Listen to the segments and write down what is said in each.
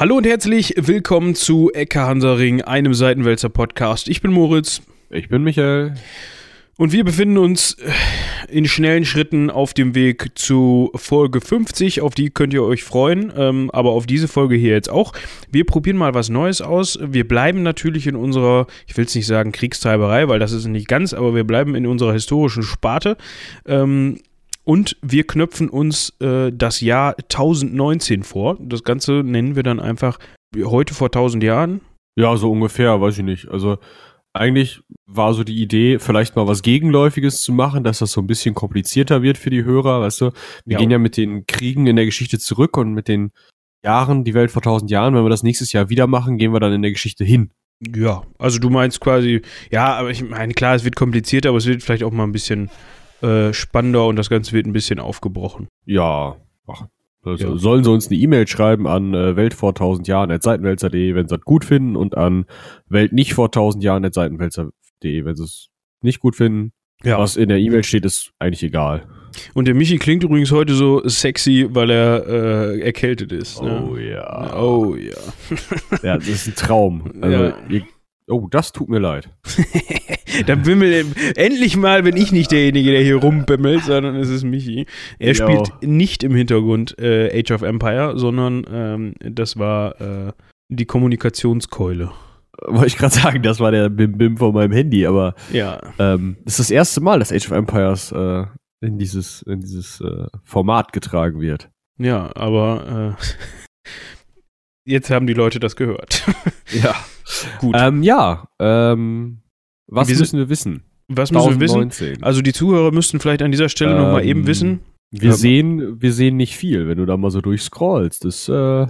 Hallo und herzlich willkommen zu Ecke Hansaring, einem Seitenwälzer Podcast. Ich bin Moritz. Ich bin Michael. Und wir befinden uns in schnellen Schritten auf dem Weg zu Folge 50. Auf die könnt ihr euch freuen, ähm, aber auf diese Folge hier jetzt auch. Wir probieren mal was Neues aus. Wir bleiben natürlich in unserer, ich will es nicht sagen Kriegstreiberei, weil das ist nicht ganz, aber wir bleiben in unserer historischen Sparte. Ähm, und wir knöpfen uns äh, das Jahr 1019 vor. Das Ganze nennen wir dann einfach heute vor 1000 Jahren. Ja, so ungefähr, weiß ich nicht. Also eigentlich war so die Idee, vielleicht mal was Gegenläufiges zu machen, dass das so ein bisschen komplizierter wird für die Hörer, weißt du? Wir Ja. gehen ja mit den Kriegen in der Geschichte zurück und mit den Jahren, die Welt vor tausend Jahren, wenn wir das nächstes Jahr wieder machen, gehen wir dann in der Geschichte hin. Ja, also du meinst quasi, ja, aber ich meine, klar, es wird komplizierter, aber es wird vielleicht auch mal ein bisschen äh, spannender und das Ganze wird ein bisschen aufgebrochen. Ja, ach, also Ja. sollen sie uns eine E-Mail schreiben an äh, Welt vor tausend Jahren at seitenwälzer.de, wenn sie das gut finden und an Welt nicht vor tausend Jahren at seitenwälzer.de, wenn sie es nicht gut finden. Ja. Was in der E-Mail steht, ist eigentlich egal. Und der Michi klingt übrigens heute so sexy, weil er äh, erkältet ist. Ne? ja. Oh ja. Ja, das ist ein Traum. Also, Ja. ihr, oh, das tut mir leid. Dann bimmel endlich mal, bin ich nicht derjenige, der hier rumbimmelt, sondern es ist Michi. Er Ja. spielt nicht im Hintergrund äh, Age of Empire, sondern ähm, das war äh, die Kommunikationskeule. Wollte ich gerade sagen, das war der Bim-Bim von meinem Handy, aber Ja. ähm, das ist das erste Mal, dass Age of Empires äh, in dieses, in dieses äh, Format getragen wird. Ja, aber äh, jetzt haben die Leute das gehört. Ja. Gut. Ähm, ja, ähm, was Wir müssen wir wissen? Was müssen wir wissen? 1019. Also die Zuhörer müssten vielleicht an dieser Stelle Ähm, eben wissen. Wir ähm, sehen, wir sehen nicht viel, wenn du da mal so durchscrollst. Das, äh,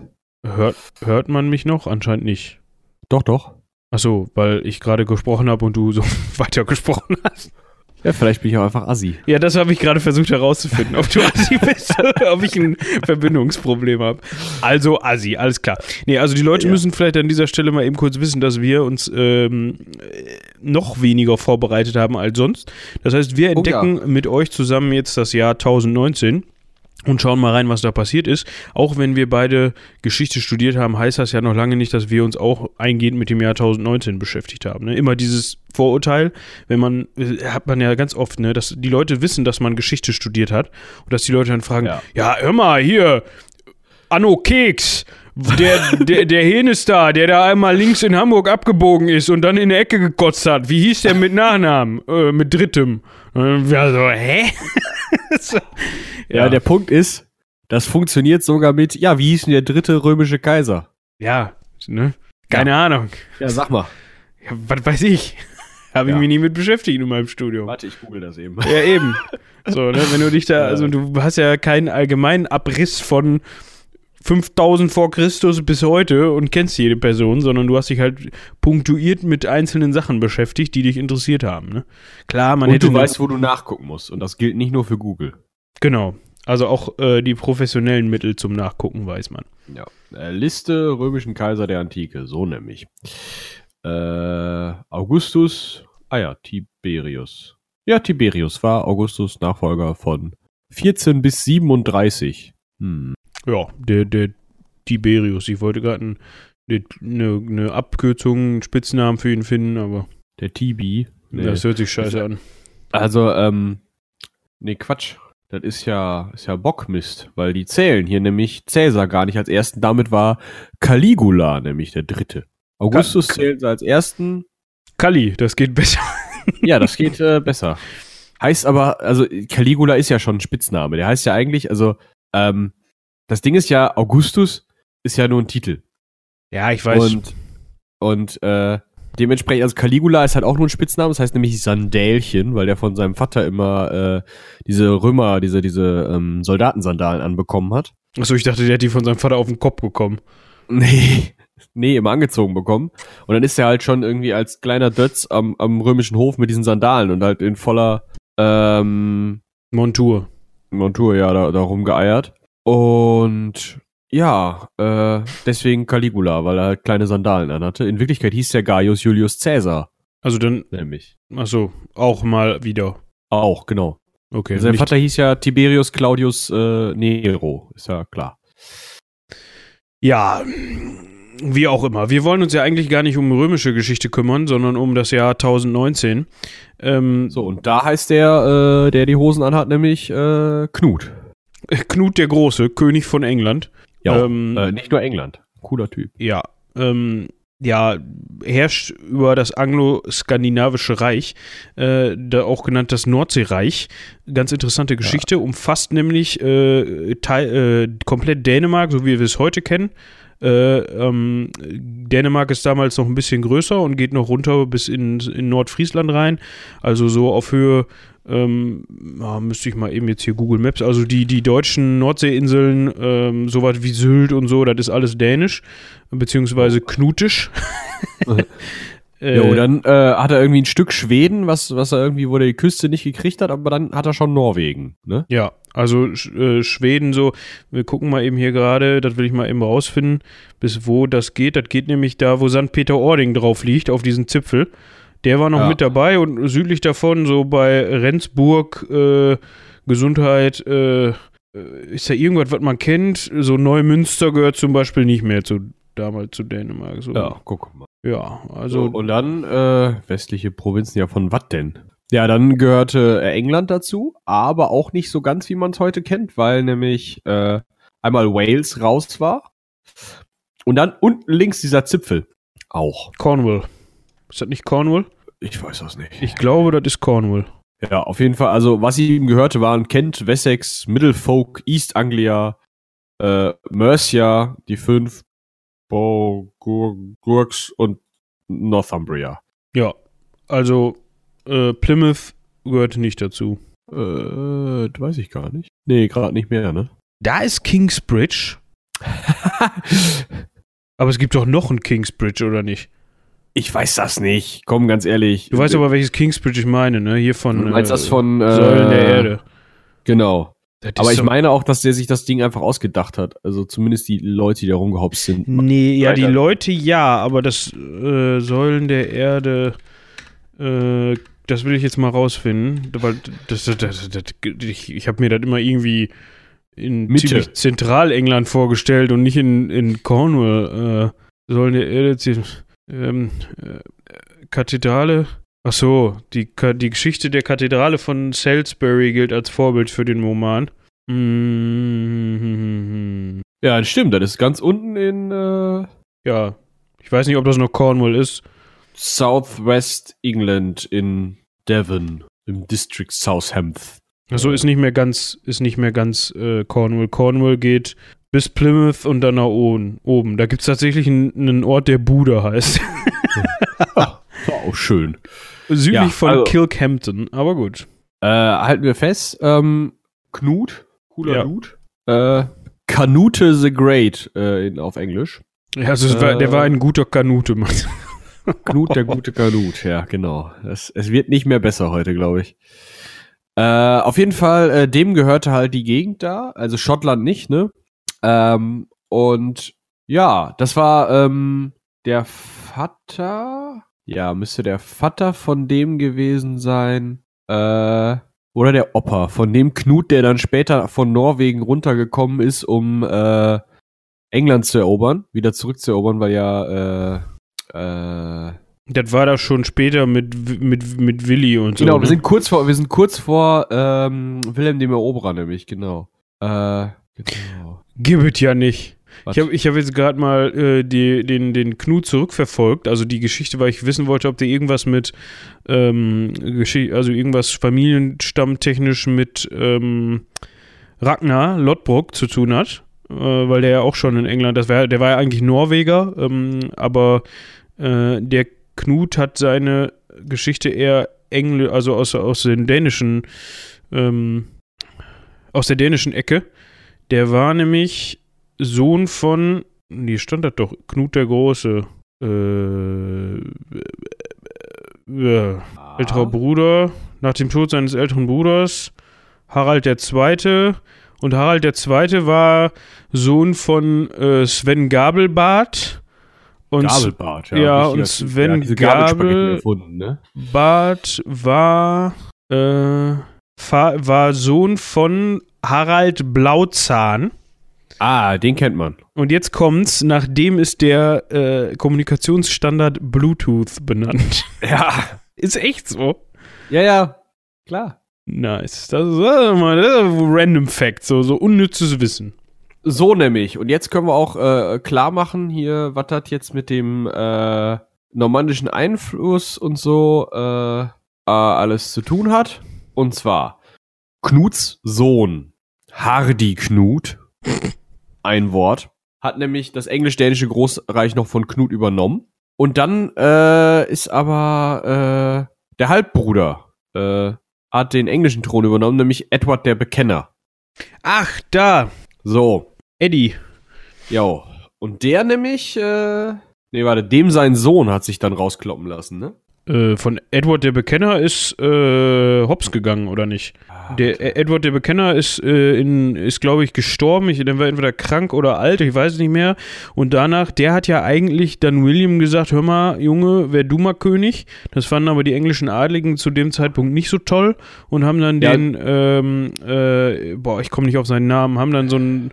Hört, hört man mich noch? Anscheinend nicht. doch, doch. Achso, weil ich gerade gesprochen habe und du so weiter gesprochen hast. Ja, vielleicht bin ich auch einfach assi. Ja, das habe ich gerade versucht herauszufinden, ob du Assi bist oder ob ich ein Verbindungsproblem habe. Also Assi, alles klar. Nee, also die Leute Ja. müssen vielleicht an dieser Stelle mal eben kurz wissen, dass wir uns ähm, äh, noch weniger vorbereitet haben als sonst. Das heißt, wir Oh ja. entdecken mit euch zusammen jetzt das Jahr 1019 und schauen mal rein, was da passiert ist. Auch wenn wir beide Geschichte studiert haben, heißt das ja noch lange nicht, dass wir uns auch eingehend mit dem Jahr 1019 beschäftigt haben. Ne? Immer dieses Vorurteil, wenn man, äh, hat man ja ganz oft, ne, dass die Leute wissen, dass man Geschichte studiert hat und dass die Leute dann fragen, ja, Ja. hör mal, hier, Anno Keks, der, der, der Henestar, der da einmal links in Hamburg abgebogen ist und dann in der Ecke gekotzt hat. Wie hieß der mit Nachnamen? Äh, mit drittem. Und wir so, hä? So, Ja, der Punkt ist, das funktioniert sogar mit, ja, wie hieß denn der dritte römische Kaiser? Ja, ne? Keine Ahnung. Ja, sag mal. Ja, was weiß ich? Habe ich Ja. mich nie mit beschäftigt in meinem Studium. Warte, ich google das eben. Ja, eben. So, ne, wenn du dich da, Ja. also du hast ja keinen allgemeinen Abriss von 5000 vor Christus bis heute und kennst jede Person, sondern du hast dich halt punktuiert mit einzelnen Sachen beschäftigt, die dich interessiert haben. Ne? Klar, man und hätte. du weißt, wo du nachgucken musst. Und das gilt nicht nur für Google. Genau. Also auch äh, die professionellen Mittel zum Nachgucken weiß man. Ja. Äh, Liste römischen Kaiser der Antike, so nämlich. Äh, Augustus, ah ja, Tiberius. Ja, Tiberius war Augustus Nachfolger von 14 bis 37. Hm. Ja, der, der Tiberius. Ich wollte gerade ein- eine ne Abkürzung, einen Spitznamen für ihn finden, aber Der Tibi. Nee. das hört sich scheiße an. Also, ähm, nee, Quatsch. Das ist ja, ist ja Bockmist, weil die zählen hier nämlich Cäsar gar nicht als ersten. Damit war Caligula nämlich der dritte. Augustus Ka- zählt als ersten. Kali, das geht besser. Ja, das geht äh, besser. Heißt aber, also Caligula ist ja schon ein Spitzname. Der heißt ja eigentlich, also, ähm, das Ding ist ja, Augustus ist ja nur ein Titel. Ja, ich weiß. Und, und äh, dementsprechend, also Caligula ist halt auch nur ein Spitzname, das heißt nämlich Sandälchen, weil der von seinem Vater immer äh, diese Römer, diese, diese ähm, Soldatensandalen anbekommen hat. Achso, ich dachte, der hat die von seinem Vater auf den Kopf bekommen. Nee, nee, immer angezogen bekommen. Und dann ist er halt schon irgendwie als kleiner Dötz am, am römischen Hof mit diesen Sandalen und halt in voller ähm, Montur. Montur, ja, da, da rumgeeiert. Und ja, äh, deswegen Caligula, weil er halt kleine Sandalen anhatte. In Wirklichkeit hieß der Gaius Julius Caesar, Also dann, nämlich. achso, auch mal wieder. Auch, genau. Okay. Sein Vater hieß ja Tiberius Claudius äh, Nero, ist ja klar. Ja, wie auch immer. Wir wollen uns ja eigentlich gar nicht um römische Geschichte kümmern, sondern um das Jahr 1019. Ähm, So, und da heißt der, äh, der die Hosen anhat, nämlich äh, Knut. Knut der Große, König von England. Ja, Ähm, äh, nicht nur England. Cooler Typ. Ja, ähm, ja, herrscht über das anglo-skandinavische Reich, äh, da auch genannt das Nordseereich. Ganz interessante Geschichte, umfasst nämlich äh, Teil, äh, komplett Dänemark, so wie wir es heute kennen. Äh, ähm, Dänemark ist damals noch ein bisschen größer und geht noch runter bis in, in Nordfriesland rein. Also so auf Höhe, ähm, ah, müsste ich mal eben jetzt hier Google Maps, also die, die deutschen Nordseeinseln, ähm, sowas wie Sylt und so, das ist alles dänisch, beziehungsweise knutisch. Äh, Jo, dann äh, hat er irgendwie ein Stück Schweden, was, was er irgendwie, wo er die Küste nicht gekriegt hat, aber dann hat er schon Norwegen, ne? Ja, also äh, Schweden so, wir gucken mal eben hier gerade, das will ich mal eben rausfinden, bis wo das geht. Das geht nämlich da, wo St. Peter-Ording drauf liegt, auf diesen Zipfel. Der war noch Ja. mit dabei und südlich davon, so bei Rendsburg, äh, Gesundheit, äh, äh, ist da irgendwas, was man kennt? So Neumünster gehört zum Beispiel nicht mehr zu damals zu Dänemark. So. guck mal. ja So, also und dann äh, westliche Provinzen, ja von was denn? Ja, dann gehörte äh, England dazu, aber auch nicht so ganz, wie man es heute kennt, weil nämlich äh, einmal Wales raus war und dann unten links dieser Zipfel auch. Cornwall. Ist das nicht Cornwall? Ich weiß das nicht. Ich glaube, das ist Cornwall. Ja, auf jeden Fall. Also, was ihm gehörte, waren Kent, Wessex, Middlefolk, East Anglia, äh, Mercia, die fünf, Gurks und Northumbria. Ja, also äh, Plymouth gehört nicht dazu. Äh, das weiß ich gar nicht. Nee, gerade nicht mehr, ne? Da ist Kingsbridge. Aber es gibt doch noch ein Kingsbridge, oder nicht? Ich weiß das nicht. Komm, ganz ehrlich. Du weißt aber, welches Kingsbridge ich meine, ne? Hier von Du meinst äh, das von äh, Säulen der Erde. Genau. Aber ich meine auch, dass der sich das Ding einfach ausgedacht hat. Also zumindest die Leute, die da rumgehopst sind. Nee, ja, die. Leute ja, aber das äh, Säulen der Erde, äh, das will ich jetzt mal rausfinden. Weil das, das, das, das, ich ich habe mir das immer irgendwie in Mitte. ziemlich Zentralengland vorgestellt und nicht in, in Cornwall. Äh, Säulen der Erde, ähm, äh, Kathedrale. Ach so, die, die Geschichte der Kathedrale von Salisbury gilt als Vorbild für den Roman. Mm, Ja, das stimmt. Das ist ganz unten in äh, Ja, ich weiß nicht, ob das noch Cornwall ist. Southwest England in Devon im District Southampton. Also ist nicht mehr ganz, ist nicht mehr ganz äh, Cornwall. Cornwall geht bis Plymouth und dann nach oben. oben. Da gibt es tatsächlich einen, einen Ort, der Bude heißt. Auch schön. Südlich Ja, von also- Kilkhampton. Aber gut. Äh, halten wir fest, ähm, Knut, cooler Ja. Dude. Äh, Canute the Great äh, in, auf Englisch. Ja, also war, Äh. der war ein guter Kanute, Mann. Knut, der gute Kanut, ja, genau. Es, es wird nicht mehr besser heute, glaube ich. Äh, auf jeden Fall, äh, dem gehörte halt die Gegend da, also Schottland nicht, ne? Ähm, und ja, das war ähm, der Vater, ja, müsste der Vater von dem gewesen sein, äh, oder der Opa, von dem Knut, der dann später von Norwegen runtergekommen ist, um äh, England zu erobern, wieder zurückzuerobern, weil ja äh, äh, Das war da schon später mit, mit, mit Willi und so. genau, wir ne? sind kurz vor, wir sind kurz vor ähm, Wilhelm dem Eroberer nämlich, genau. Äh, genau. Gibt ja nicht. Was? Ich habe ich hab jetzt gerade mal äh, die, den, den Knut zurückverfolgt, also die Geschichte, weil ich wissen wollte, ob der irgendwas mit, ähm, also irgendwas familienstammtechnisch mit ähm, Ragnar Lodbrok zu tun hat, äh, weil der ja auch schon in England, das war, der war ja eigentlich Norweger, ähm, aber äh, der Knut hat seine Geschichte eher Engl also aus, aus den dänischen, ähm, aus der dänischen Ecke. Der war nämlich Sohn von, hier stand das doch, Knut der Große. Äh, äh, älterer Bruder. Nach dem Tod seines älteren Bruders Harald der Zweite. Und Harald der Zweite war Sohn von äh, Sven Gabelbart. Und Gabelbart, ja, richtiger und. Sven ja, diese Gabelspaghetti Gabel- erfunden, ne? War, äh, war Sohn von Harald Blauzahn. Ah, den kennt man. Und jetzt kommt's, nachdem ist der äh, Kommunikationsstandard Bluetooth benannt. Ja. ist echt so. Ja, ja. Klar. Nice. Das ist, äh, mal, das ist ein random Fact, so, so unnützes Wissen. So nämlich. Und jetzt können wir auch äh, klar machen hier, was das jetzt mit dem äh, normannischen Einfluss und so äh, äh, alles zu tun hat. Und zwar Knuts Sohn, Hardy Knut, ein Wort, hat nämlich das englisch-dänische Großreich noch von Knut übernommen. Und dann äh, ist aber äh, der Halbbruder äh, hat den englischen Thron übernommen, nämlich Edward der Bekenner. Ach, da. So, Eddie. Jo. Und der nämlich, äh, nee, warte, dem sein Sohn hat sich dann rauskloppen lassen, ne? Äh, von Edward der Bekenner ist äh, hops gegangen, oder nicht? Der äh, Edward der Bekenner ist, äh, in, ist glaube ich, gestorben. Ich, der war entweder krank oder alt, ich weiß es nicht mehr. Und danach, der hat ja eigentlich dann William gesagt: Hör mal, Junge, wär du mal König. Das fanden aber die englischen Adligen zu dem Zeitpunkt nicht so toll und haben dann Ja. den, ähm, äh, boah, ich komme nicht auf seinen Namen, haben dann so einen,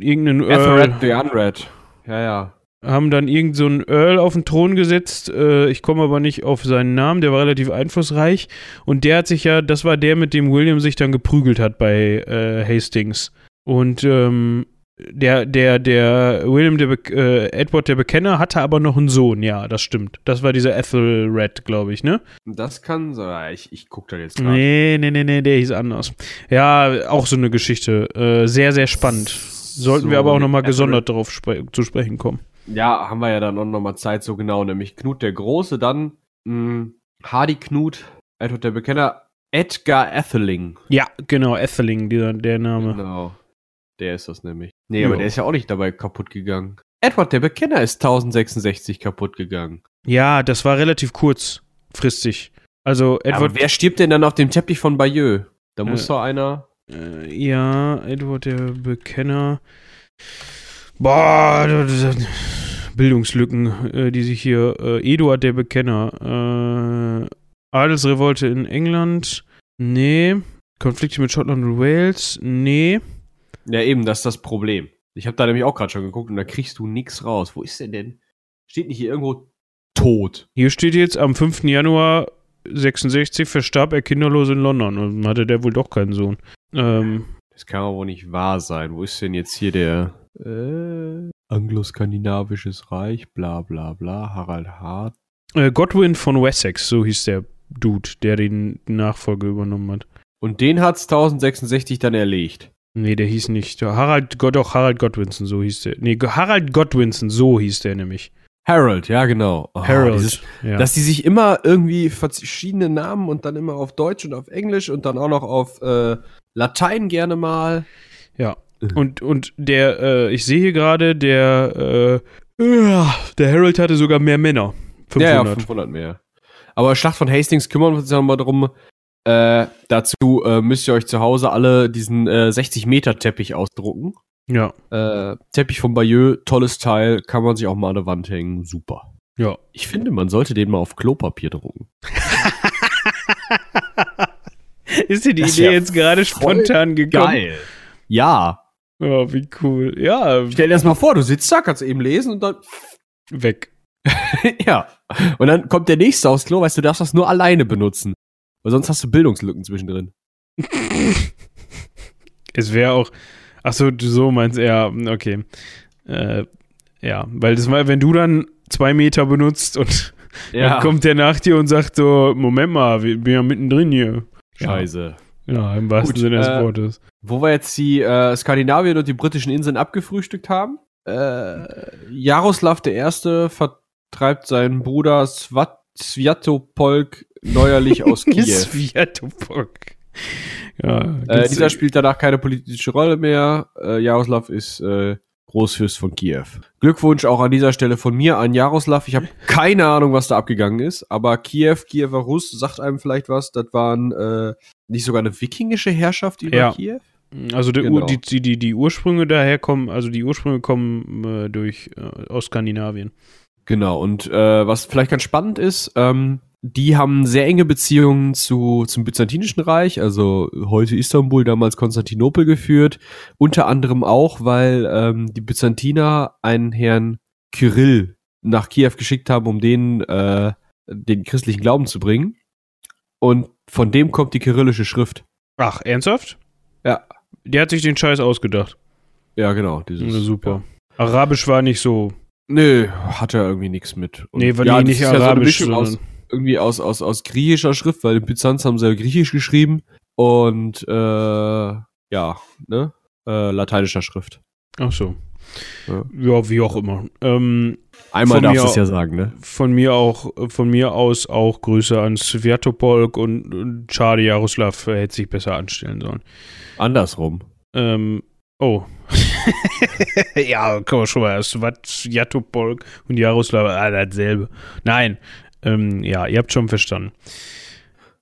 irgendeinen Ethelred Earl, the Unread. Ja, ja. Haben dann irgend so einen Earl auf den Thron gesetzt. Äh, ich komme aber nicht auf seinen Namen, der war relativ einflussreich. Und der hat sich ja, das war der, mit dem William sich dann geprügelt hat bei äh, Hastings. Und ähm, der, der, der William, der Be äh, Edward der Bekenner, hatte aber noch einen Sohn, ja, das stimmt. Das war dieser Ethelred, glaube ich, ne? Das kann so, ja, ich, ich guck da jetzt gerade. Nee, nee, nee, nee, der hieß anders. Ja, auch so eine Geschichte. Äh, sehr, sehr spannend. Sollten wir So, aber auch nochmal gesondert darauf spre zu sprechen kommen. Ja, haben wir ja dann auch noch mal Zeit, so genau, nämlich Knut der Große, dann mh, Hardy Knut, Edward der Bekenner, Edgar Atheling. Ja, genau, Etheling, dieser, der Name. Genau. Der ist das nämlich. Nee, Ja. aber der ist ja auch nicht dabei kaputt gegangen. Edward der Bekenner ist 1066 kaputt gegangen. Ja, das war relativ kurzfristig. Also Aber Edward, wer stirbt denn dann auf dem Teppich von Bayeux? Da muss Äh. doch einer. äh, ja, Edward der Bekenner. Boah, Bildungslücken, äh, die sich hier. Äh, Eduard der Bekenner. Äh, Adelsrevolte in England. Nee. Konflikte mit Schottland und Wales. Nee. Ja, eben, das ist das Problem. Ich habe da nämlich auch gerade schon geguckt und da kriegst du nix raus. Wo ist der denn? Steht nicht hier irgendwo tot? Hier steht jetzt am 5. Januar 66 verstarb er kinderlos in London. Und hatte der wohl doch keinen Sohn. Ähm, Das kann aber wohl nicht wahr sein. Wo ist denn jetzt hier der äh, Anglo-Skandinavisches Reich? Bla bla bla. Harald Hart. Äh, Godwin von Wessex, so hieß der Dude, der den die Nachfolge übernommen hat. Und den hat's 1066 dann erlegt. Nee, der hieß nicht. Harald, Gott, doch, Harald Godwinson, so hieß der. Nee, Harald Godwinson, so hieß der nämlich. Harold, ja genau. Oh, Harold. dieses- ja. Dass die sich immer irgendwie verschiedene Namen und dann immer auf Deutsch und auf Englisch und dann auch noch auf äh, Latein gerne mal. ja. Und, und der, äh, ich sehe hier gerade, der, äh, der Harold hatte sogar mehr Männer. 500. Ja, ja, 500 mehr. Aber Schlacht von Hastings kümmern wir uns ja nochmal drum. Äh, dazu äh, müsst ihr euch zu Hause alle diesen äh, 60 Meter Teppich ausdrucken. ja. Äh, Teppich von Bayeux, tolles Teil, kann man sich auch mal an der Wand hängen, super. Ja. Ich finde, man sollte den mal auf Klopapier drucken. Ist dir die Das Idee jetzt gerade spontan gekommen? Ja. Ja, wie cool. Ja, Stell dir das mal vor, du sitzt da, kannst eben lesen und dann. weg. ja. Und dann kommt der nächste aufs Klo, weißt du, du darfst das nur alleine benutzen. Weil sonst hast du Bildungslücken zwischendrin. Es wäre auch. Achso, du so meinst ja, okay. Äh, ja, weil das mal, wenn du dann zwei Meter benutzt und dann kommt der nach dir und sagt so: Moment mal, wir bin ja mittendrin hier. Scheiße. Ja, im wahrsten Gut, Sinne des äh, Wortes. Wo wir jetzt die äh, Skandinavien und die britischen Inseln abgefrühstückt haben. Äh, Jaroslav I. vertreibt seinen Bruder Svat Sviatopolk neuerlich aus Kiew. Sviatopolk. Ja, äh, dieser spielt danach keine politische Rolle mehr. Äh, Jaroslav ist äh, Großfürst von Kiew. Glückwunsch auch an dieser Stelle von mir an Jaroslav. Ich habe keine Ahnung, was da abgegangen ist, aber Kiew, Kiewer Russ sagt einem vielleicht was. Das waren äh, nicht sogar eine wikingische Herrschaft über Ja. Kiew? Also Genau. Die, die, die, die Ursprünge daher kommen, also die Ursprünge kommen äh, durch äh, aus Skandinavien. Genau, und äh, was vielleicht ganz spannend ist, ähm, die haben sehr enge Beziehungen zu, zum Byzantinischen Reich, also heute Istanbul, damals Konstantinopel geführt. Unter anderem auch, weil ähm, die Byzantiner einen Herrn Kyrill nach Kiew geschickt haben, um den, äh, den christlichen Glauben zu bringen. Und von dem kommt die kyrillische Schrift. Ach, ernsthaft? Ja. Der hat sich den Scheiß ausgedacht. Ja, genau. Dieses, super. Ja. Arabisch war nicht so. Nö, hat er irgendwie nichts mit. Und nee, war ja, nicht Arabisch. So aus, irgendwie aus, aus, aus griechischer Schrift, weil in Byzanz haben sie ja griechisch geschrieben. Und äh, ja, ne? Äh, lateinischer Schrift. Ach so. Ja, ja wie auch immer. Ähm, Einmal darfst du es ja sagen, ne? Von mir auch, von mir aus auch Grüße an Sviatopolk und, und Schade Jaroslav hätte sich besser anstellen sollen. Andersrum. Ähm, oh. ja, man schon mal. Sviatopolk und Jaroslav, ah, dasselbe. Nein, ähm, ja, ihr habt schon verstanden.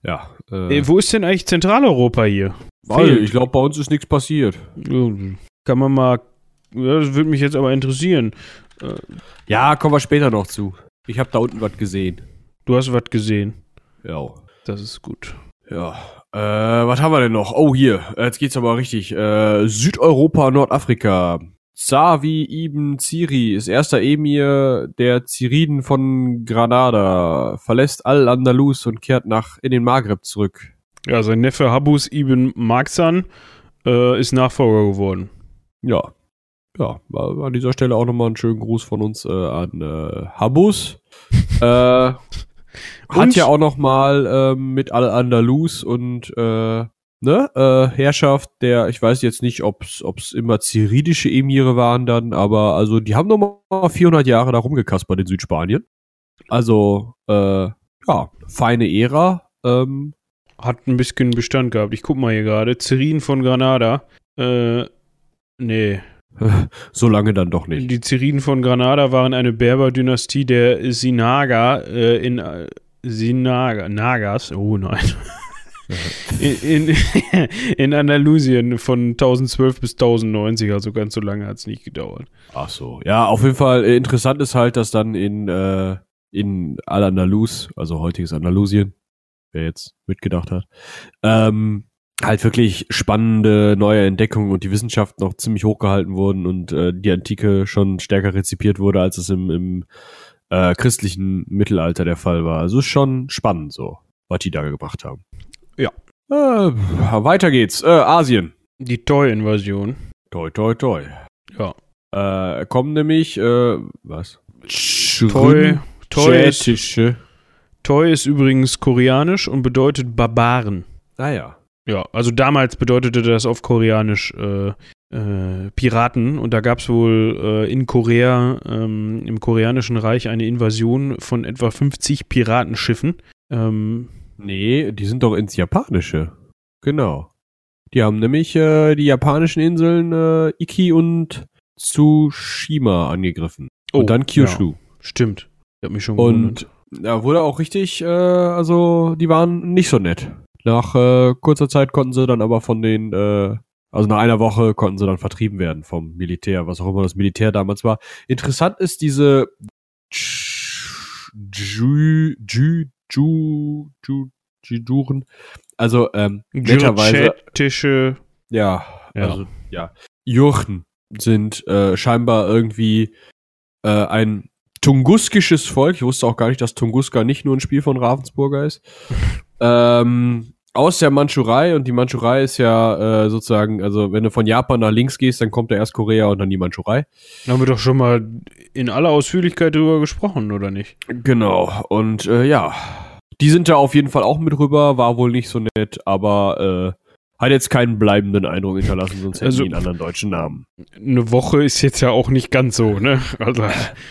Ja. Äh, äh, wo ist denn eigentlich Zentraleuropa hier? Weil, ich glaube, bei uns ist nichts passiert. Kann man mal. Ja, das würde mich jetzt aber interessieren. Ja, kommen wir später noch zu. Ich habe da unten was gesehen. Du hast was gesehen. Ja. Das ist gut. Ja. Äh, was haben wir denn noch? Oh, hier. Jetzt geht's aber richtig. Äh, Südeuropa, Nordafrika. Zavi ibn Ziri ist erster Emir der Ziriden von Granada, verlässt Al-Andalus und kehrt nach in den Maghreb zurück. Ja, sein Neffe Habus ibn Marxan äh, ist Nachfolger geworden. Ja, ja, an dieser Stelle auch nochmal einen schönen Gruß von uns äh, an äh, Habus. äh, hat ja auch nochmal äh, mit Al-Andalus und äh, ne, äh, Herrschaft der, ich weiß jetzt nicht, ob es immer ziridische Emire waren dann, aber also die haben nochmal 400 Jahre da rumgekaspert in Südspanien. Also, äh, ja, feine Ära. Ähm, Hat ein bisschen Bestand gehabt. Ich guck mal hier gerade. Zirin von Granada. Äh, nee. so lange dann doch nicht. Die Ziriden von Granada waren eine Berber-Dynastie der Sinaga äh, in äh, Sinaga, Nagas, oh nein. in, in, in, Andalusien von 1012 bis 1090, also ganz so lange hat es nicht gedauert. Ach so, ja, auf jeden Fall äh, interessant ist halt, dass dann in, äh, in Al-Andalus, also heutiges Andalusien, wer jetzt mitgedacht hat, ähm, halt wirklich spannende neue Entdeckungen und die Wissenschaft noch ziemlich hochgehalten wurden und äh, die Antike schon stärker rezipiert wurde, als es im, im äh, christlichen Mittelalter der Fall war. Also ist schon spannend so, was die da gebracht haben. Ja. Äh, weiter geht's. Äh, Asien. Die Toy-Invasion. Toy, Toy, Toy. Ja. Äh, kommen nämlich, äh, was? Toy, Toy ist, Toy ist übrigens koreanisch und bedeutet Barbaren. Ah ja. Ja, also damals bedeutete das auf Koreanisch äh, äh, Piraten und da gab es wohl äh, in Korea, ähm, im Koreanischen Reich, eine Invasion von etwa 50 Piratenschiffen. Ähm, nee, die sind doch ins Japanische. Genau. Die haben nämlich äh, die japanischen Inseln äh, Iki und Tsushima angegriffen. Oh, und dann Kyushu. Ja, stimmt. Ich hab mich schon Und da wurde auch richtig, äh, also die waren nicht so nett. Nach äh, kurzer Zeit konnten sie dann aber von den, äh, also nach einer Woche konnten sie dann vertrieben werden vom Militär, was auch immer das Militär damals war. Interessant ist diese Ju, Ju, Ju, Ju, Juduren. Also, ähm, netterweise. Ja, ja, also, ja. Jurchen sind äh, scheinbar irgendwie äh, ein tunguskisches Volk. Ich wusste auch gar nicht, dass Tunguska nicht nur ein Spiel von Ravensburger ist. ähm, aus der Mandschurei und die Mandschurei ist ja äh, sozusagen, also wenn du von Japan nach links gehst, dann kommt da erst Korea und dann die Mandschurei. Da haben wir doch schon mal in aller Ausführlichkeit drüber gesprochen, oder nicht? Genau, und äh, ja, die sind da auf jeden Fall auch mit rüber, war wohl nicht so nett, aber äh, hat jetzt keinen bleibenden Eindruck hinterlassen, sonst hätten also, die einen anderen deutschen Namen. Eine Woche ist jetzt ja auch nicht ganz so, ne? Also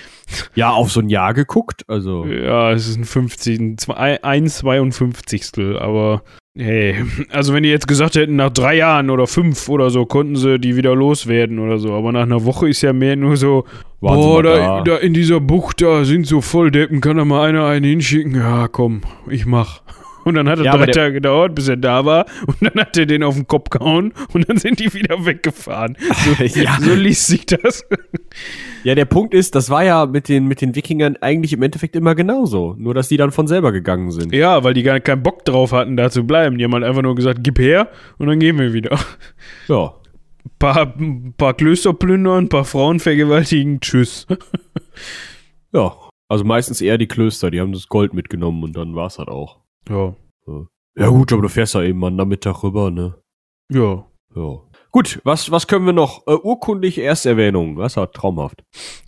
ja, auf so ein Jahr geguckt, also. Ja, es ist ein 50, ein 52. Aber hey, also wenn die jetzt gesagt hätten, nach drei Jahren oder fünf oder so, konnten sie die wieder loswerden oder so. Aber nach einer Woche ist ja mehr nur so, Waren boah, da, da. in dieser Bucht, da sind so Volldeppen, kann da mal einer einen hinschicken? Ja, komm, ich mach. Und dann hat es Ja, drei Tage gedauert, bis er da war. Und dann hat er den auf den Kopf gehauen und dann sind die wieder weggefahren. So, Ja. so liest sich das. Ja, der Punkt ist, das war ja mit den, mit den Wikingern eigentlich im Endeffekt immer genauso. Nur, dass die dann von selber gegangen sind. Ja, weil die gar keinen Bock drauf hatten, da zu bleiben. Die haben halt einfach nur gesagt, gib her und dann gehen wir wieder. Ja. Paar, paar Klöster plündern, paar Frauen vergewaltigen, tschüss. Ja. Also meistens eher die Klöster, die haben das Gold mitgenommen und dann war's halt auch. Ja, Ja gut, aber du fährst ja eben am Nachmittag rüber, ne? ja. Ja. Gut, was, was können wir noch? Äh, urkundliche Ersterwähnung, das war traumhaft.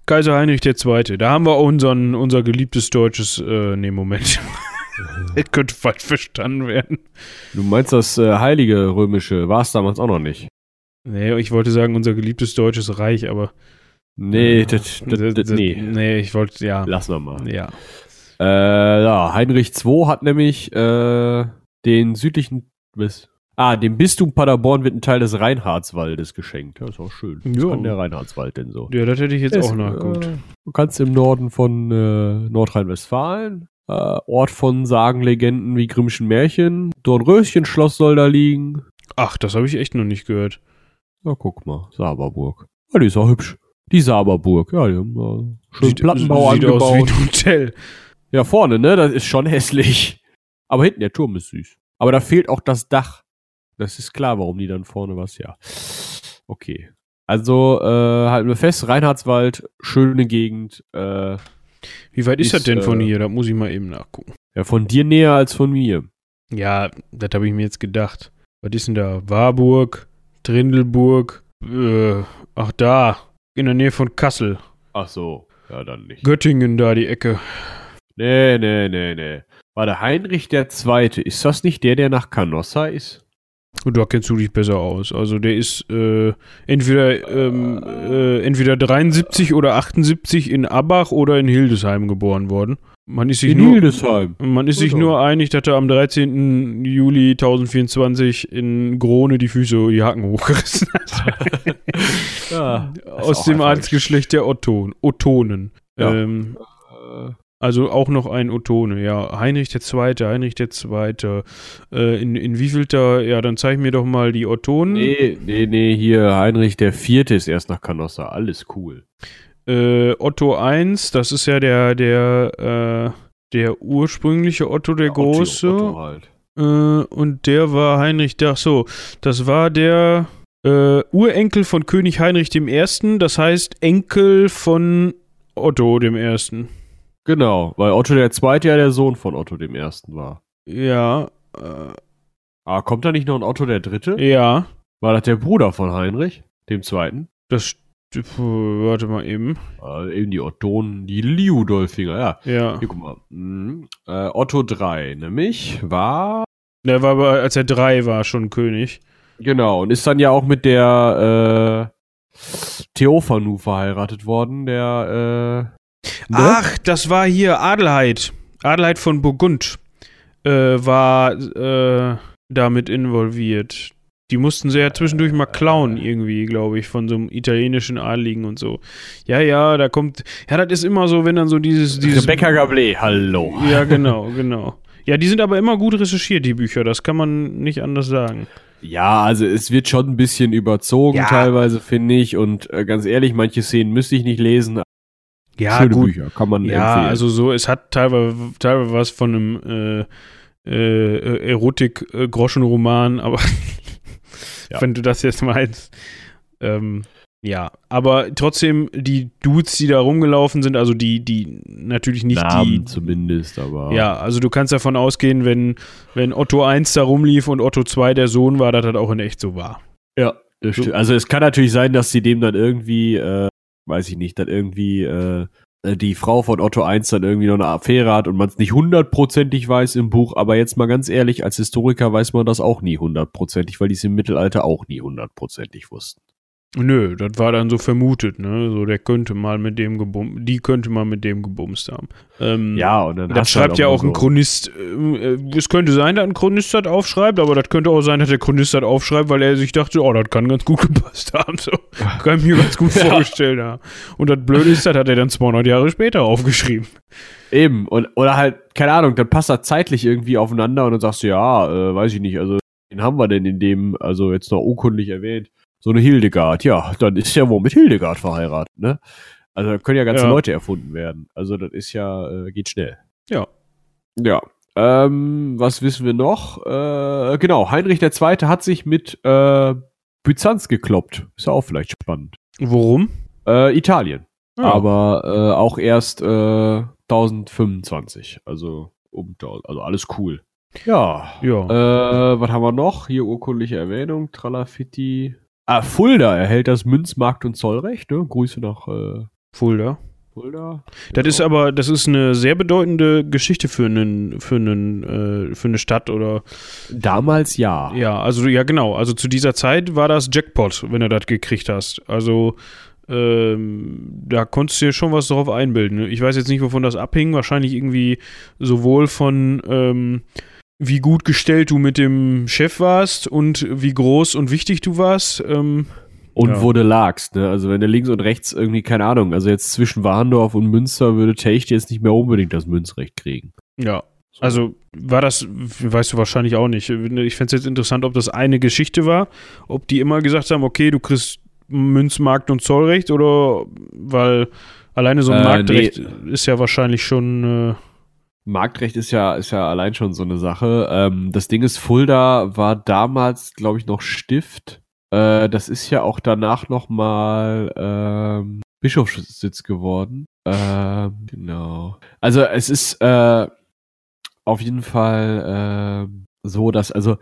Kaiser Heinrich II. Da haben wir unseren, unser geliebtes deutsches, äh, nee, Moment. Es könnte falsch verstanden werden. Du meinst das äh, heilige römische, war es damals auch noch nicht? Nee, ich wollte sagen, unser geliebtes deutsches Reich, aber. Nee, Äh, das, das, das, nee. Nee, ich wollte, ja. Lassen wir mal. Ja. Äh, ja, Heinrich II hat nämlich äh, den südlichen bis, Ah, dem Bistum Paderborn wird ein Teil des Reinhardswaldes geschenkt. Ja, ist auch schön. Was Ja. kann der Reinhardswald denn so? Ja, das hätte ich jetzt Ist, auch nachgeguckt. äh, Du kannst im Norden von äh, Nordrhein-Westfalen, äh, Ort von Sagen, Legenden wie Grimmschen Märchen, Dornröschen-Schloss soll da liegen. Ach, das habe ich echt noch nicht gehört. Ja, guck mal, Saberburg. Ja, die ist auch hübsch. Die Saberburg, ja, die haben da schön Plattenbau sieht aus wie angebaut. ein Hotel. Ja, vorne, ne? Das ist schon hässlich. Aber hinten, der Turm ist süß. Aber da fehlt auch das Dach. Das ist klar, warum die dann vorne was, ja. Okay. Also, äh, halten wir fest, Reinhardswald, schöne Gegend. Äh, Wie weit ist, Ist, das denn von äh, hier? Da muss ich mal eben nachgucken. ja, von dir näher als von mir. Ja, das habe ich mir jetzt gedacht. Was ist denn da? Warburg, Trindelburg, äh, ach da, in der Nähe von Kassel. Ach so, ja, dann nicht. Göttingen da, die Ecke. Nee, nee, nee, nee. War der Heinrich der Zweite, ist das nicht der, der nach Canossa ist? Und da kennst du dich besser aus. Also der ist äh, entweder, ähm, äh, entweder 73 oder 78 in Abbach oder in Hildesheim geboren worden. Man ist sich In nur, Hildesheim. man ist sich nur einig, dass er am 13. Juli 1024 in Grone die Füße, die Hacken hochgerissen hat. Ja, Aus dem Adelsgeschlecht der Otton, Ottonen. Ja. Ähm, äh, also auch noch ein Ottone, ja. Heinrich der Zweite, Heinrich der Zweite. Äh, in, in wievielter, ja, dann zeig mir doch mal die Ottonen. Nee, nee, nee, hier Heinrich der Vierte ist erst nach Canossa. Alles cool. Äh, Otto I, das ist ja der, der, äh, der ursprüngliche Otto der Otto- Große. Otto halt. Äh, und der war Heinrich, ach so, das war der äh, Urenkel von König Heinrich I., das heißt Enkel von Otto dem Ersten. Genau, weil Otto der Zweite ja der Sohn von Otto dem Ersten war. Ja, äh, Aber kommt da nicht noch ein Otto der Dritte? ja, War das der Bruder von Heinrich, dem Zweiten? das, warte mal eben. Äh, eben die Ottonen, die Liudolfinger, ja. Ja, Hier, guck mal. Mhm. Äh, Otto III, nämlich, war. der war aber, als er drei war, schon König. Genau, und ist dann ja auch mit der äh, Theophanu verheiratet worden, der. Ne? Ach, das war hier Adelheid. Adelheid von Burgund äh, war äh, damit involviert. Die mussten sie ja zwischendurch mal klauen, irgendwie, glaube ich, von so einem italienischen Adligen und so. Ja, ja, da kommt. Ja, das ist immer so, wenn dann so dieses. dieses Rebecca Gablé, hallo. Ja, genau, genau. Ja, die sind aber immer gut recherchiert, die Bücher. Das kann man nicht anders sagen. Ja, also es wird schon ein bisschen überzogen Ja. teilweise, finde ich. Und äh, ganz ehrlich, manche Szenen müsste ich nicht lesen. Ja, Schöne gut. Bücher, kann man Ja, empfehlen. also so, es hat teilweise, teilweise was von einem äh, äh, Erotik-Groschenroman, aber Ja. wenn du das jetzt meinst. Ähm, ja, aber trotzdem, die Dudes, die da rumgelaufen sind, also die, die natürlich nicht Namen die. zumindest, aber. Ja, also du kannst davon ausgehen, wenn, wenn Otto I da rumlief und Otto II der Sohn war, dass das auch in echt so war. Ja, das stimmt. Also es kann natürlich sein, dass sie dem dann irgendwie, äh, weiß ich nicht, dann irgendwie äh, äh, die Frau von Otto I dann irgendwie noch eine Affäre hat und man es nicht hundertprozentig weiß im Buch, aber jetzt mal ganz ehrlich, als Historiker weiß man das auch nie hundertprozentig, weil die es im Mittelalter auch nie hundertprozentig wussten. Nö, das war dann so vermutet, ne? So, der könnte mal mit dem gebumst, die könnte mal mit dem gebumst haben. Ähm, Ja, und dann das hast du halt schreibt ja auch ein so- Chronist. Äh, es könnte sein, dass ein Chronist das aufschreibt, aber das könnte auch sein, dass der Chronist das aufschreibt, weil er sich dachte, oh, das kann ganz gut gepasst haben. So. Kann ich mir ganz gut vorstellen haben. Und das Blöde ist, das hat er dann 200 Jahre später aufgeschrieben. Eben, und, oder halt, keine Ahnung, dann passt das zeitlich irgendwie aufeinander und dann sagst du, ja, äh, weiß ich nicht, also, wen haben wir denn in dem, also jetzt noch urkundlich erwähnt, so eine Hildegard, ja, dann ist ja wohl mit Hildegard verheiratet, ne? Also da können ja ganze Ja. Leute erfunden werden. Also das ist ja, äh, geht schnell. Ja. Ja. Ähm, was wissen wir noch? Äh, genau, Heinrich II. hat sich mit äh, Byzanz gekloppt. Ist ja auch vielleicht spannend. Worum? Äh, Italien. Ja. Aber äh, auch erst äh, 1025. Also um also alles cool. Ja. Ja. Äh, was haben wir noch? Hier urkundliche Erwähnung, Tralafitti. Ah, Fulda erhält das Münzmarkt- und Zollrecht, ne? Grüße nach äh, Fulda. Fulda. Das ist aber, das ist eine sehr bedeutende Geschichte für einen, für einen, äh, für eine Stadt oder Damals ja. ja, also ja genau. Also zu dieser Zeit war das Jackpot, wenn du das gekriegt hast. Also ähm, da konntest du dir schon was drauf einbilden. ne? Ich weiß jetzt nicht, wovon das abhing. Wahrscheinlich irgendwie sowohl von ähm, wie gut gestellt du mit dem Chef warst und wie groß und wichtig du warst. Ähm, Und Ja. wo du lagst, ne? Also wenn du links und rechts irgendwie, keine Ahnung, also jetzt zwischen Warndorf und Münster würde Techt jetzt nicht mehr unbedingt das Münzrecht kriegen. ja, Also war das, weißt du wahrscheinlich auch nicht. Ich fände es jetzt interessant, ob das eine Geschichte war, ob die immer gesagt haben, okay, du kriegst Münzmarkt und Zollrecht oder weil alleine so ein Äh, Marktrecht ist ja wahrscheinlich schon, äh, Marktrecht ist ja, ist ja allein schon so eine Sache. Ähm, das Ding ist, Fulda war damals, glaube ich, noch Stift. Äh, das ist ja auch danach nochmal ähm, Bischofssitz geworden. Ähm, genau. Also es ist äh, auf jeden Fall ähm, so, dass, also,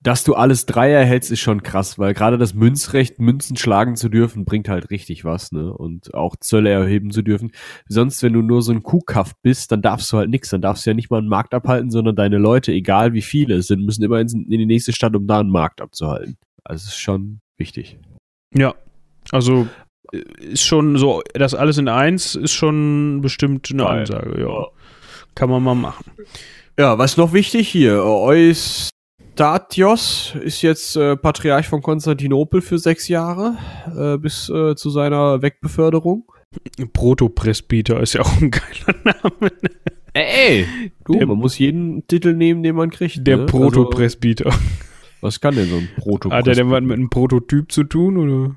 dass du alles drei erhältst, ist schon krass, weil gerade das Münzrecht, Münzen schlagen zu dürfen, bringt halt richtig was, ne? Und auch Zölle erheben zu dürfen. Sonst, wenn du nur so ein Kuhkaff bist, dann darfst du halt nichts. Dann darfst du ja nicht mal einen Markt abhalten, sondern deine Leute, egal wie viele es sind, müssen immer in, in die nächste Stadt, um da einen Markt abzuhalten. Also ist schon wichtig. ja, also äh, ist schon so, das alles in eins ist schon bestimmt eine. Ansage, ja. Kann man mal machen. Ja, was noch wichtig hier? Eustatios ist jetzt äh, Patriarch von Konstantinopel für sechs Jahre äh, bis äh, zu seiner Wegbeförderung. Protopresbyter ist ja auch ein geiler Name. Ey, du, Der- man muss jeden Titel nehmen, den man kriegt. Der ne? Protopresbyter. Also, was kann denn so ein Protopresbyter? Hat er denn was mit einem Prototyp zu tun, oder?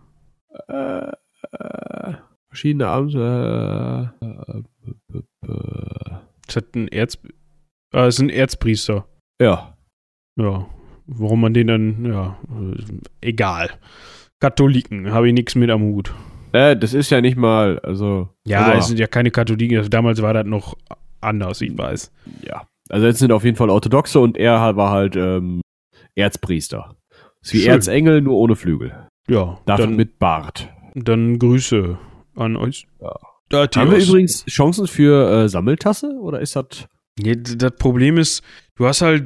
äh, äh, verschiedene Amte. Äh, äh, äh, Das hat ein Erz... Ah, ist ein Erzpriester. ja. Ja. Warum man den dann, ja, egal. Katholiken, habe ich nichts mit am Hut. Äh, das ist ja nicht mal, also. Ja, aber- es sind ja keine Katholiken. Also Damals war das noch anders, ich weiß. Ja. Also jetzt sind auf jeden Fall Orthodoxe und er war halt ähm, Erzpriester. Ist wie Schön. Erzengel, nur ohne Flügel. Ja, Dafür dann, mit Bart. dann Grüße an euch. Ja. Da, Haben wir übrigens Chancen für äh, Sammeltasse oder ist das. Ja, das Problem ist, du hast halt,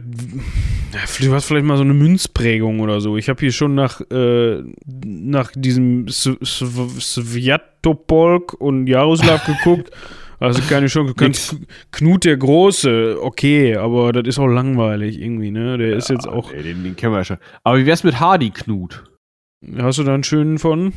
ja, du hast vielleicht mal so eine Münzprägung oder so. Ich habe hier schon nach, äh, nach diesem Sviatopolk und Jaroslav geguckt. Also keine Chance. Du kannst Knut der Große, okay, aber das ist auch langweilig irgendwie, ne? Der ist jetzt auch. Nee, den, den kennen wir ja schon. Aber wie wär's mit Hardy Knut? Hast du da einen schönen von?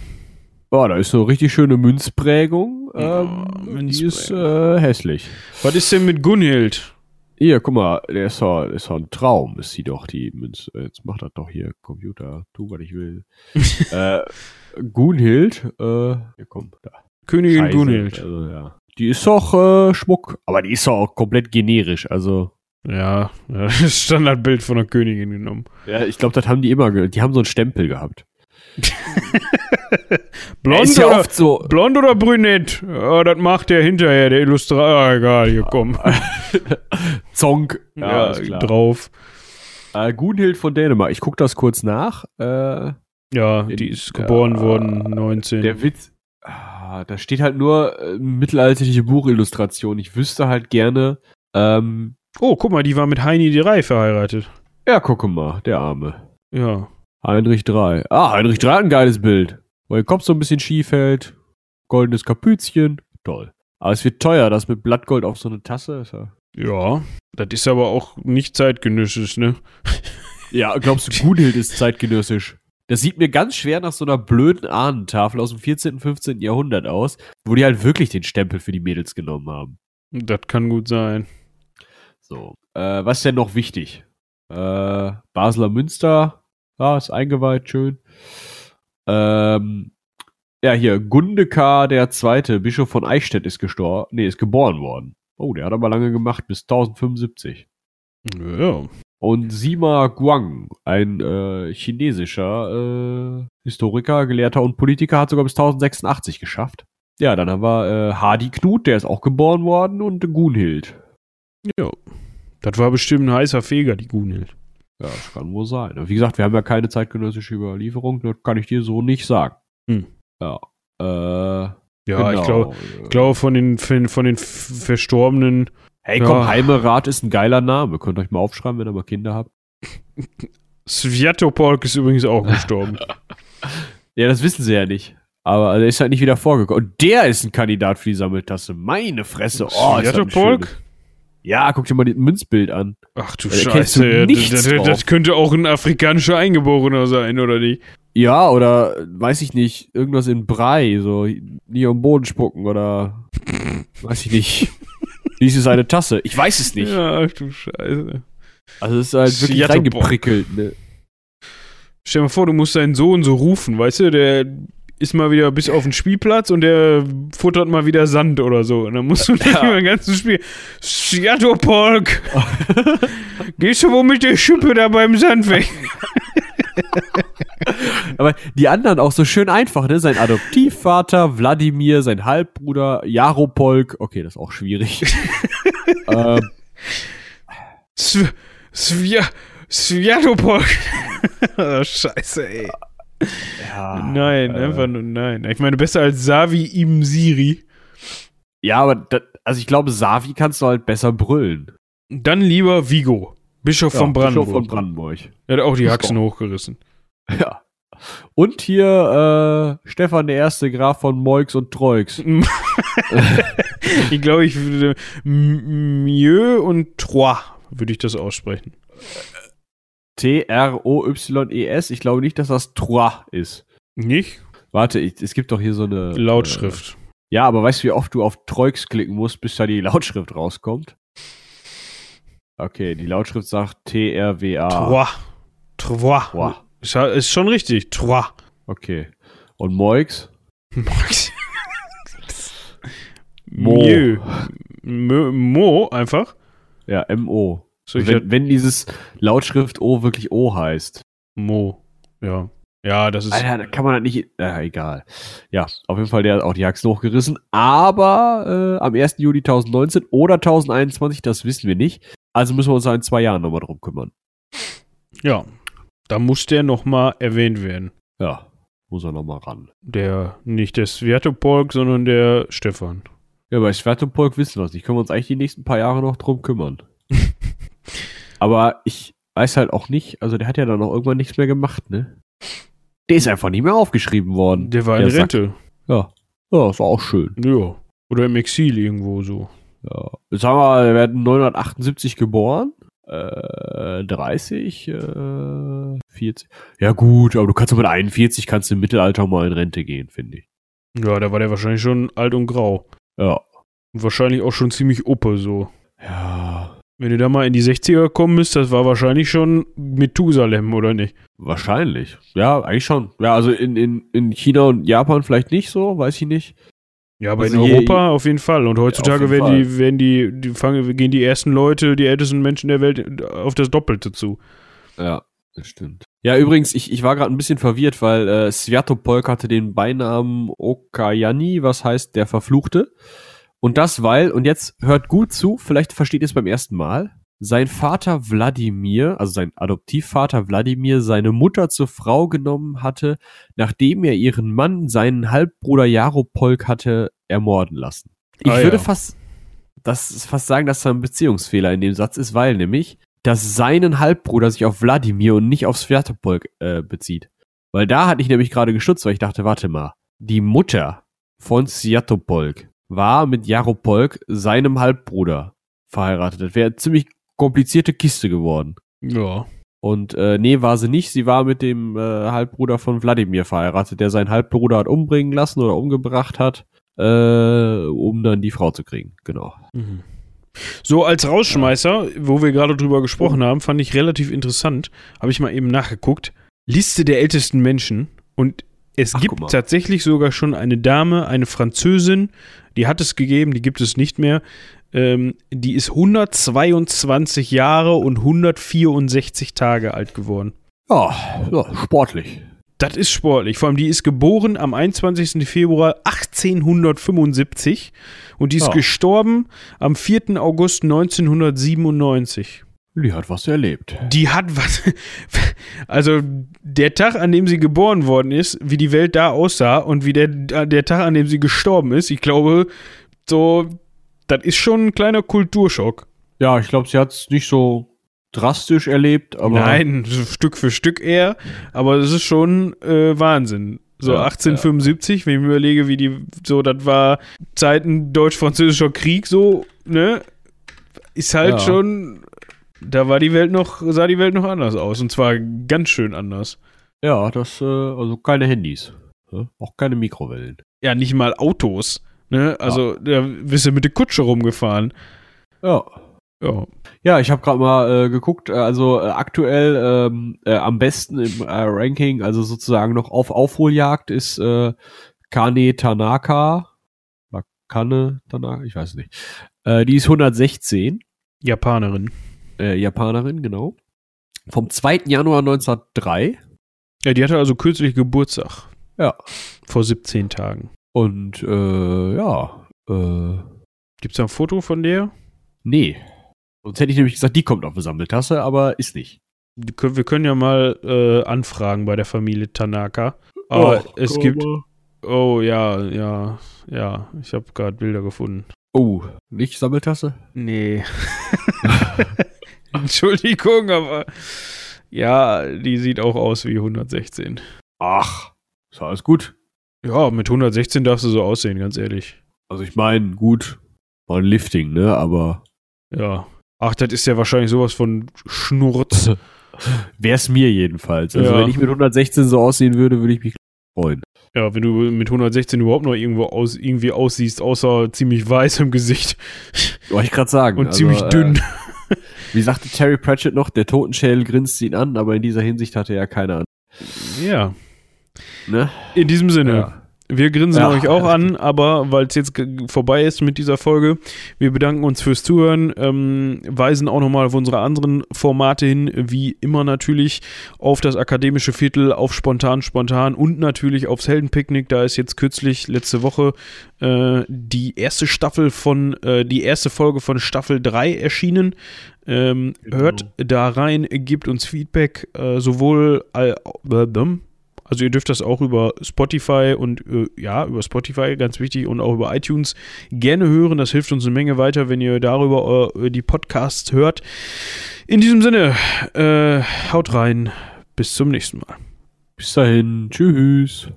Boah, da ist so eine richtig schöne Münzprägung. Ähm, die ist Münzprägung. äh, hässlich. Was ist denn mit Gunhild? Hier, guck mal, der ist doch, ist doch ein Traum, ist sie doch, die Münze. Äh, Jetzt macht das doch hier, Computer, tu, was ich will. äh, Gunhild, äh, hier komm, da. Königin Scheiße, Gunhild. Also, ja. Die ist doch äh, Schmuck, aber die ist doch auch komplett generisch, also. Ja, das Standardbild von der Königin genommen. Ja, ich glaube, das haben die immer, die haben so einen Stempel gehabt. Blond ja oder, so, blond oder brünett? Ja, das macht der hinterher, der Illustrator. Ah, egal, hier komm. Zonk. Ja, klar. drauf. Äh, Gunhild von Dänemark, ich guck das kurz nach. Äh, Ja, die ist geboren Ja, worden, 19. Der Witz, ah, da steht halt nur äh, mittelalterliche Buchillustration. Ich wüsste halt gerne, ähm, oh, guck mal, die war mit Heini die Rei verheiratet. ja, gucke mal, der Arme. Ja. Heinrich III. Ah, Heinrich III hat ein geiles Bild. wo der Kopf so ein bisschen schief hält. Goldenes Kapüzchen. Toll. Aber es wird teuer, das mit Blattgold auf so eine Tasse. Ist ja, Ja, das ist aber auch nicht zeitgenössisch, ne? ja glaubst du, Gunhild ist zeitgenössisch? Das sieht mir ganz schwer nach so einer blöden Ahnentafel aus dem 14., 15. Jahrhundert aus, wo die halt wirklich den Stempel für die Mädels genommen haben. Das kann gut sein. So. Äh, was ist denn noch wichtig? Äh, Basler Münster. Ja, ist eingeweiht, schön. Ähm, ja, hier, Gundekar der Zweite, Bischof von Eichstätt, ist gestorben. Nee, ist geboren worden. Oh, der hat aber lange gemacht, bis 1075. Ja. Und Sima Guang, ein äh, chinesischer äh, Historiker, Gelehrter und Politiker, hat sogar bis 1086 geschafft. Ja, dann haben wir äh, Hardy Knut, der ist auch geboren worden, und Gunhild. Ja. Das war bestimmt ein heißer Feger, die Gunhild. Ja, das kann wohl sein. Wie gesagt, wir haben ja keine zeitgenössische Überlieferung, das kann ich dir so nicht sagen. Hm. Ja. Äh, Ja, ich genau. glaube, ich glaube von den, von den Verstorbenen. Hey, komm, Ja. Heimerat ist ein geiler Name. Könnt ihr euch mal aufschreiben, wenn ihr mal Kinder habt. Sviatopolk ist übrigens auch gestorben. Ja, das wissen sie ja nicht. Aber der ist halt nicht wieder vorgekommen. Und der ist ein Kandidat für die Sammeltasse. Meine Fresse. Oh, Sviatopolk? Ja, guck dir mal das Münzbild an. Ach du Da du Scheiße, nichts das, das, das könnte auch ein afrikanischer Eingeborener sein, oder nicht? Ja, oder weiß ich nicht, irgendwas in Brei, so nie am Boden spucken oder weiß ich nicht. Dies ist eine Tasse. Ich weiß es nicht. Ja, ach du Scheiße. Also es ist halt wirklich Seattle reingeprickelt. Ne? Stell dir mal vor, du musst deinen Sohn so rufen, weißt du, der ist mal wieder bis auf den Spielplatz und der futtert mal wieder Sand oder so. Und dann musst du nicht Ja. über den ganzen Spiel. Sviatopolk! Gehst du wohl mit der Schippe da beim Sand weg? Aber die anderen auch so schön einfach, ne? Sein Adoptivvater, Wladimir, sein Halbbruder, Jaropolk. Okay, das ist auch schwierig. ähm, Sv Svia Sviatopolk! oh, Scheiße, ey. Ja, Nein, äh, einfach nur nein. Ich meine, besser als Savi im Siri. Ja, aber das, also ich glaube, Savi kannst du halt besser brüllen. Dann lieber Vigo, Bischof von Brandenburg. Bischof von Brandenburg. Er hat auch die Haxen hochgerissen. Ja. Und hier äh, Stefan der Erste, Graf von Moix und Trois. ich glaube, ich würde Mieux und Trois würde ich das aussprechen. T-R-O-Y-E-S. Ich glaube nicht, dass das Trois ist. Nicht? Warte, ich, es gibt doch hier so eine Lautschrift. Äh, ja, aber weißt du, wie oft du auf Trois klicken musst, bis da die Lautschrift rauskommt? Okay, die Lautschrift sagt T-R-W-A. Trois. Trois. Trois. Ist, ist schon richtig. Trois. Okay. Und Moix? Mo. Mieux. Mo, Mo einfach. Ja, M-O. So, Wenn, wenn dieses Lautschrift O wirklich O heißt. Mo. Ja. Ja, das ist. Alter, da kann man halt nicht. Äh, egal. Ja, auf jeden Fall, der hat auch die Haxen hochgerissen. Aber äh, am 1. Juli 2019 oder 1021, das wissen wir nicht. Also müssen wir uns in zwei Jahren nochmal drum kümmern. Ja. Da muss der nochmal erwähnt werden. Ja, muss er nochmal ran. Der, nicht der Sviatopolk, sondern der Stefan. Ja, bei Sverdopolk wissen wir es nicht. Können wir uns eigentlich die nächsten paar Jahre noch drum kümmern. Aber ich weiß halt auch nicht, also der hat ja dann auch irgendwann nichts mehr gemacht, ne? Der ist einfach nicht mehr aufgeschrieben worden. Der war in Der. Rente. Ja. Ja, das war auch schön. Ja. Oder im Exil irgendwo so. Ja. Jetzt haben wir, wir werden 978 geboren. Äh, 30, äh, 40. Ja gut, aber du kannst mit 41 kannst im Mittelalter mal in Rente gehen, finde ich. Ja, da war der wahrscheinlich schon alt und grau. Ja. Und wahrscheinlich auch schon ziemlich uppe so. Ja, Wenn ihr da mal in die 60er gekommen bist, das war wahrscheinlich schon Methusalem, oder nicht? wahrscheinlich. Ja, eigentlich schon. Ja, also in, in, in China und Japan vielleicht nicht so, weiß ich nicht. Ja, aber Also in Europa auf jeden Fall. Und heutzutage werden die, werden die, die fangen, gehen die ersten Leute, die ältesten Menschen der Welt auf das Doppelte zu. Ja, das stimmt. Ja, übrigens, ich, ich war gerade ein bisschen verwirrt, weil äh, Sviatopolk hatte den Beinamen Okayani, was heißt der Verfluchte. Und das, weil, und jetzt hört gut zu, vielleicht versteht ihr es beim ersten Mal, sein Vater Wladimir, also sein Adoptivvater Wladimir, seine Mutter zur Frau genommen hatte, nachdem er ihren Mann, seinen Halbbruder Jaropolk hatte ermorden lassen. Ich Ah, würde ja. fast, das ist fast sagen, dass da ein Beziehungsfehler in dem Satz ist, weil nämlich, dass seinen Halbbruder sich auf Wladimir und nicht auf Sviatopolk äh, bezieht. Weil da hatte ich nämlich gerade gestutzt, weil ich dachte, warte mal, die Mutter von Sviatopolk war mit Jaropolk, seinem Halbbruder, verheiratet. Das wäre eine ziemlich komplizierte Kiste geworden. Ja. Und äh, nee, war sie nicht. Sie war mit dem äh, Halbbruder von Wladimir verheiratet, der seinen Halbbruder hat umbringen lassen oder umgebracht hat, äh, um dann die Frau zu kriegen. Genau. Mhm. So als Rausschmeißer, wo wir gerade drüber gesprochen haben, fand ich relativ interessant. Habe ich mal eben nachgeguckt. Liste der ältesten Menschen. Und es Ach, gibt tatsächlich sogar schon eine Dame, eine Französin, die hat es gegeben, die gibt es nicht mehr. Ähm, die ist 122 Jahre und 164 Tage alt geworden. Ja, ja, sportlich. Das ist sportlich. Vor allem, die ist geboren am 21. Februar 1875 und die ist Ja. gestorben am 4. August 1997. Die hat was erlebt. Die hat was. Also, der Tag, an dem sie geboren worden ist, wie die Welt da aussah und wie der, der Tag, an dem sie gestorben ist, ich glaube, so, das ist schon ein kleiner Kulturschock. Ja, ich glaube, sie hat es nicht so drastisch erlebt, aber. Nein, Stück für Stück eher, aber das ist schon äh, Wahnsinn. So Ja, 1875, wenn ich mir überlege, wie die, so, das war Zeiten deutsch-französischer Krieg, so, ne? Ist halt Ja. schon, da war die Welt noch, sah die Welt noch anders aus. Und zwar ganz schön anders. Ja, das, äh, also keine Handys. Ja? Auch keine Mikrowellen. Ja, nicht mal Autos, ne? Also, da bist du mit der Kutsche rumgefahren. Ja. Ja. Ja, ich habe gerade mal äh, geguckt, äh, also äh, aktuell ähm, äh, am besten im Ranking, also sozusagen noch auf Aufholjagd ist Kane Tanaka. Kane Tanaka, ich weiß nicht. Die ist 116, Japanerin. Äh, Japanerin, genau. Vom 2. Januar 1903. Ja, die hatte also kürzlich Geburtstag. Ja. Vor 17 Tagen. Und äh, ja, äh, Gibt's da ein Foto von der? nee. Sonst hätte ich nämlich gesagt, die kommt auf eine Sammeltasse, aber ist nicht. Wir können ja mal äh, anfragen bei der Familie Tanaka. Aber Oh, es gibt. Oh ja, ja, ja. Ich habe gerade Bilder gefunden. Oh, nicht Sammeltasse? Nee. Entschuldigung, aber ja, die sieht auch aus wie 116. Ach, ist alles gut. Ja, mit 116 darfst du so aussehen, ganz ehrlich. Also ich meine, gut, mal ein Lifting, ne, aber Ja. Ach, das ist ja wahrscheinlich sowas von Schnurz. wär's mir jedenfalls. Also Ja. wenn ich mit 116 so aussehen würde, würde ich mich freuen. Ja, wenn du mit 116 überhaupt noch irgendwo aus, irgendwie aussiehst, außer ziemlich weiß im Gesicht Wollte ich gerade sagen. und Also, ziemlich dünn. Äh, wie sagte Terry Pratchett noch, der Totenschädel grinst ihn an, aber in dieser Hinsicht hatte er keine an. Ja. Ne? In diesem Sinne. Ja. Wir grinsen Ja. euch auch an, aber weil es jetzt vorbei ist mit dieser Folge, wir bedanken uns fürs Zuhören, ähm, weisen auch nochmal auf unsere anderen Formate hin, wie immer natürlich auf das akademische Viertel, auf Spontan Spontan und natürlich aufs Heldenpicknick. Da ist jetzt kürzlich, letzte Woche, äh, die erste Staffel von, äh, die erste Folge von Staffel 3 erschienen. Ähm, Genau. Hört da rein, gebt uns Feedback, äh, sowohl äh, also ihr dürft das auch über Spotify und äh, ja, über Spotify, ganz wichtig, und auch über iTunes gerne hören. Das hilft uns eine Menge weiter, wenn ihr darüber äh, die Podcasts hört. In diesem Sinne, äh, haut rein. Bis zum nächsten Mal. Bis dahin, tschüss.